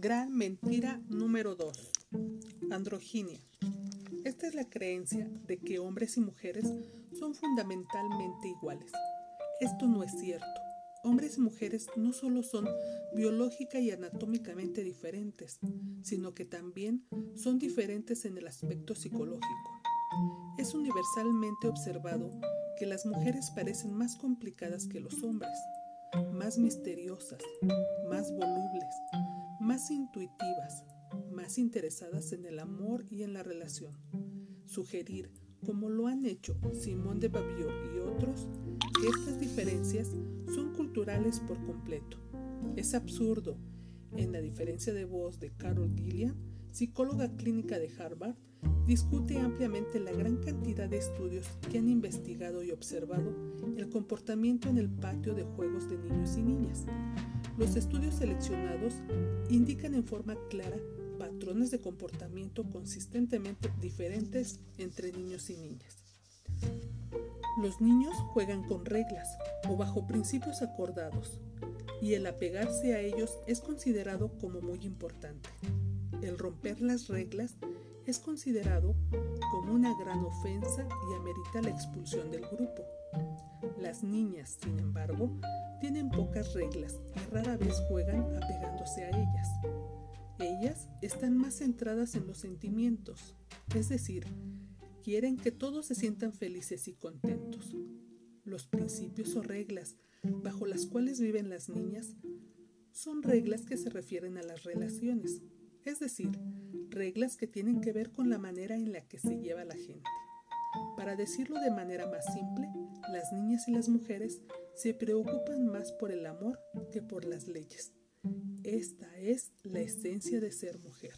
Gran mentira número 2. Androginia. Esta es la creencia de que hombres y mujeres son fundamentalmente iguales. Esto no es cierto. Hombres y mujeres no solo son biológica y anatómicamente diferentes, sino que también son diferentes en el aspecto psicológico. Es universalmente observado que las mujeres parecen más complicadas que los hombres, más misteriosas, más volubles, más intuitivas, más interesadas en el amor y en la relación. Sugerir, como lo han hecho Simón de Babiot y otros, que estas diferencias son culturales por completo. Es absurdo. En la diferencia de voz de Carol Gillian, psicóloga clínica de Harvard, discute ampliamente la gran cantidad de estudios que han investigado y observado el comportamiento en el patio de juegos de niños y niñas. Los estudios seleccionados indican en forma clara patrones de comportamiento consistentemente diferentes entre niños y niñas. Los niños juegan con reglas o bajo principios acordados y el apegarse a ellos es considerado como muy importante. El romper las reglas es considerado como una gran ofensa y amerita la expulsión del grupo. Las niñas, sin embargo, tienen pocas reglas y rara vez juegan apegándose a ellas. Ellas están más centradas en los sentimientos, es decir, quieren que todos se sientan felices y contentos. Los principios o reglas bajo las cuales viven las niñas son reglas que se refieren a las relaciones, es decir, reglas que tienen que ver con la manera en la que se lleva la gente. Para decirlo de manera más simple, las niñas y las mujeres se preocupan más por el amor que por las leyes. Esta es la esencia de ser mujer.